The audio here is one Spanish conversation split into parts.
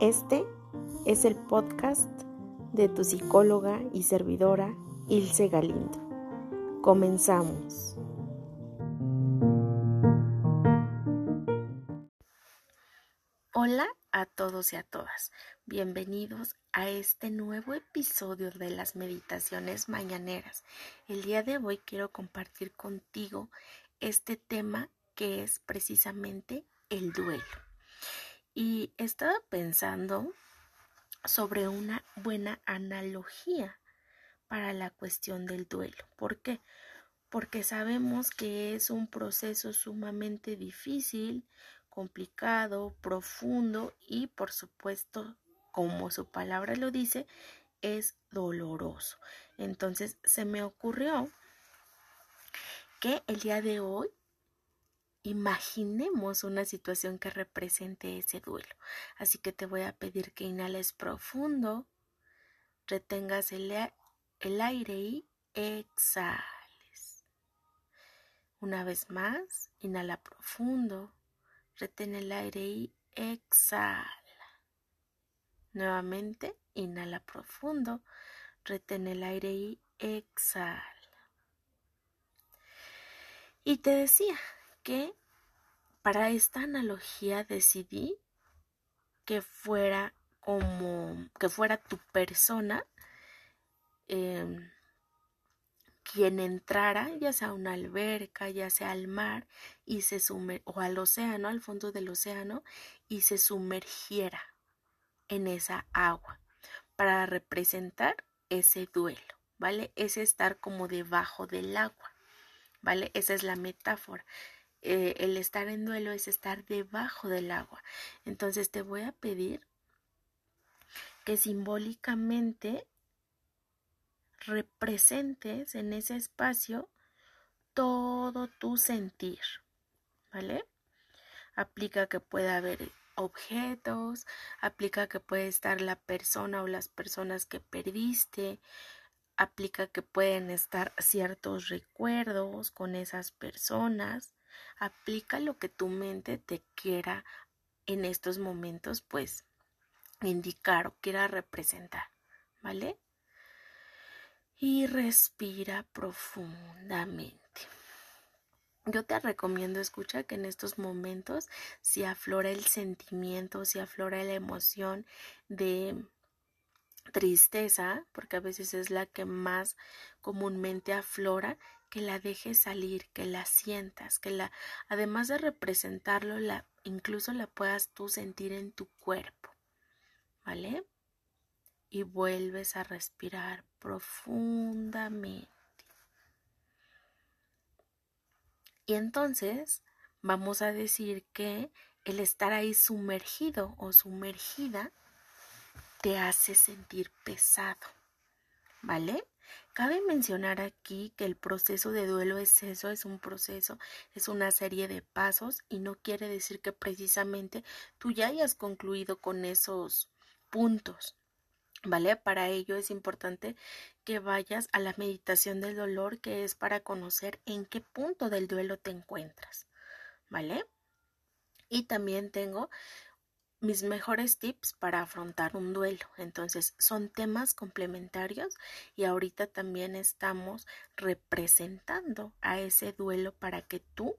Este es el podcast de tu psicóloga y servidora Ilse Galindo. Comenzamos. Hola a todos y a todas. Bienvenidos a este nuevo episodio de las meditaciones mañaneras. El día de hoy quiero compartir contigo este tema que es precisamente el duelo. Y estaba pensando sobre una buena analogía para la cuestión del duelo. ¿Por qué? Porque sabemos que es un proceso sumamente difícil, complicado, profundo y por supuesto, como su palabra lo dice, es doloroso. Entonces se me ocurrió que el día de hoy imaginemos una situación que represente ese duelo. Así que te voy a pedir que inhales profundo, retengas el, el aire y exhales. Una vez más, inhala profundo, retén el aire y exhala. Nuevamente, inhala profundo, retén el aire y exhala. Y te decía, que para esta analogía decidí que fuera como que fuera tu persona em, quien entrara ya sea a una alberca ya sea al mar y se sumer o al océano al fondo del océano y se sumergiera en esa agua para representar ese duelo vale es estar como debajo del agua vale esa es la metáfora eh, el estar en duelo es estar debajo del agua. Entonces te voy a pedir que simbólicamente representes en ese espacio todo tu sentir, ¿vale? Aplica que pueda haber objetos, aplica que puede estar la persona o las personas que perdiste, aplica que pueden estar ciertos recuerdos con esas personas, aplica lo que tu mente te quiera en estos momentos, pues, indicar o quiera representar, ¿vale? Y respira profundamente. Yo te recomiendo, escucha, que en estos momentos, si aflora el sentimiento, si aflora la emoción de tristeza, porque a veces es la que más comúnmente aflora, que la dejes salir, que la sientas, que la, además de representarlo, incluso la puedas tú sentir en tu cuerpo, ¿vale? Y vuelves a respirar profundamente. Y entonces vamos a decir que el estar ahí sumergido o sumergida te hace sentir pesado, ¿vale? Cabe mencionar aquí que el proceso de duelo es eso, es un proceso, es una serie de pasos y no quiere decir que precisamente tú ya hayas concluido con esos puntos. ¿Vale? Para ello es importante que vayas a la meditación del dolor, que es para conocer en qué punto del duelo te encuentras. ¿Vale? Y también tengo mis mejores tips para afrontar un duelo. Entonces son temas complementarios y ahorita también estamos representando a ese duelo para que tú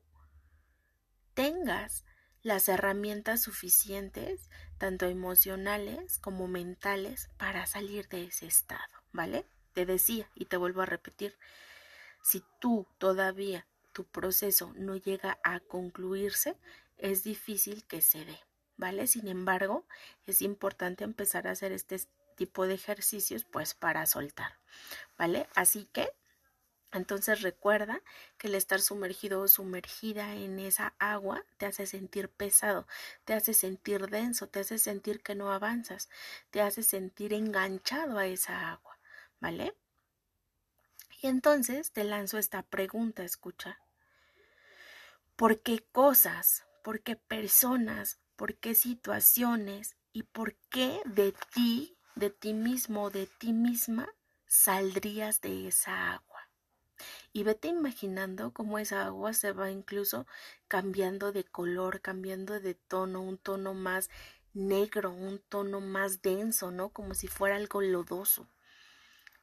tengas las herramientas suficientes, tanto emocionales como mentales, para salir de ese estado, ¿vale? Te decía y te vuelvo a repetir, si tú todavía tu proceso no llega a concluirse, es difícil que se dé. ¿Vale? Sin embargo, es importante empezar a hacer este tipo de ejercicios pues para soltar, ¿vale? Así que entonces recuerda que el estar sumergido o sumergida en esa agua te hace sentir pesado, te hace sentir denso, te hace sentir que no avanzas, te hace sentir enganchado a esa agua, ¿vale? Y entonces te lanzo esta pregunta, escucha. ¿Por qué cosas, por qué personas por qué situaciones y por qué de ti, de ti mismo, de ti misma, saldrías de esa agua. Y vete imaginando cómo esa agua se va incluso cambiando de color, cambiando de tono, un tono más negro, un tono más denso, ¿no? Como si fuera algo lodoso.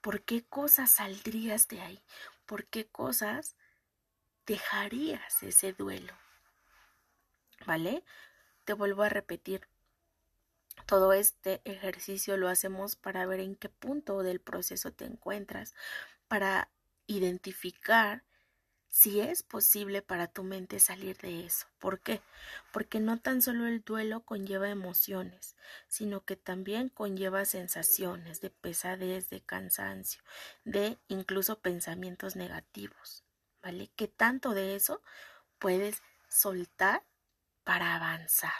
¿Por qué cosas saldrías de ahí? ¿Por qué cosas dejarías ese duelo? ¿Vale? Te vuelvo a repetir. Todo este ejercicio lo hacemos para ver en qué punto del proceso te encuentras, para identificar si es posible para tu mente salir de eso. ¿Por qué? Porque no tan solo el duelo conlleva emociones, sino que también conlleva sensaciones de pesadez, de cansancio, de incluso pensamientos negativos. ¿Vale? ¿Qué tanto de eso puedes soltar para avanzar?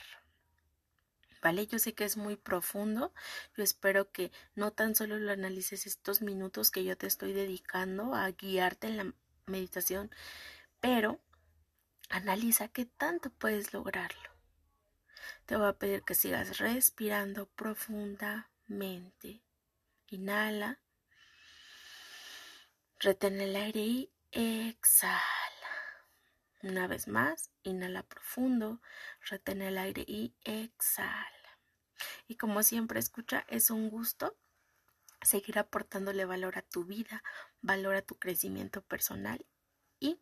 ¿Vale? Yo sé que es muy profundo. Yo espero que no tan solo lo analices estos minutos que yo te estoy dedicando a guiarte en la meditación, pero analiza qué tanto puedes lograrlo. Te voy a pedir que sigas respirando profundamente. Inhala. Retén el aire y exhala. Una vez más, inhala profundo, retén el aire y exhala. Y como siempre escucha, es un gusto seguir aportándole valor a tu vida, valor a tu crecimiento personal y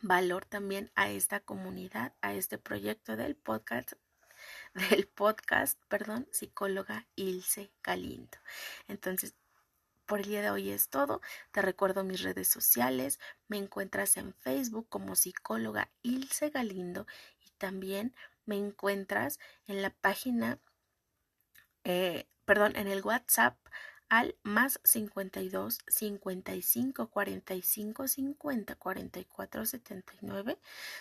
valor también a esta comunidad, a este proyecto del podcast del podcast, perdón, psicóloga Ilse Galindo. Entonces, por el día de hoy es todo. Te recuerdo mis redes sociales. Me encuentras en Facebook como psicóloga Ilse Galindo y también me encuentras en la página, eh, perdón, en el WhatsApp al más 52 55 45 50 44 79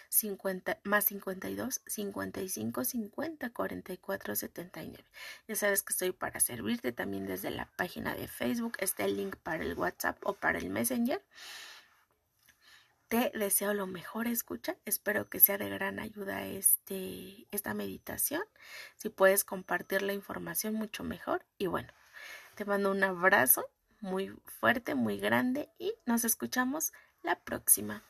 50 más 52 55 50 44 79 ya sabes que estoy para servirte también desde la página de Facebook está el link para el WhatsApp o para el Messenger te deseo lo mejor, escucha. Espero que sea de gran ayuda este, esta meditación. Si puedes compartir la información, mucho mejor. Y bueno, te mando un abrazo muy fuerte, muy grande y nos escuchamos la próxima.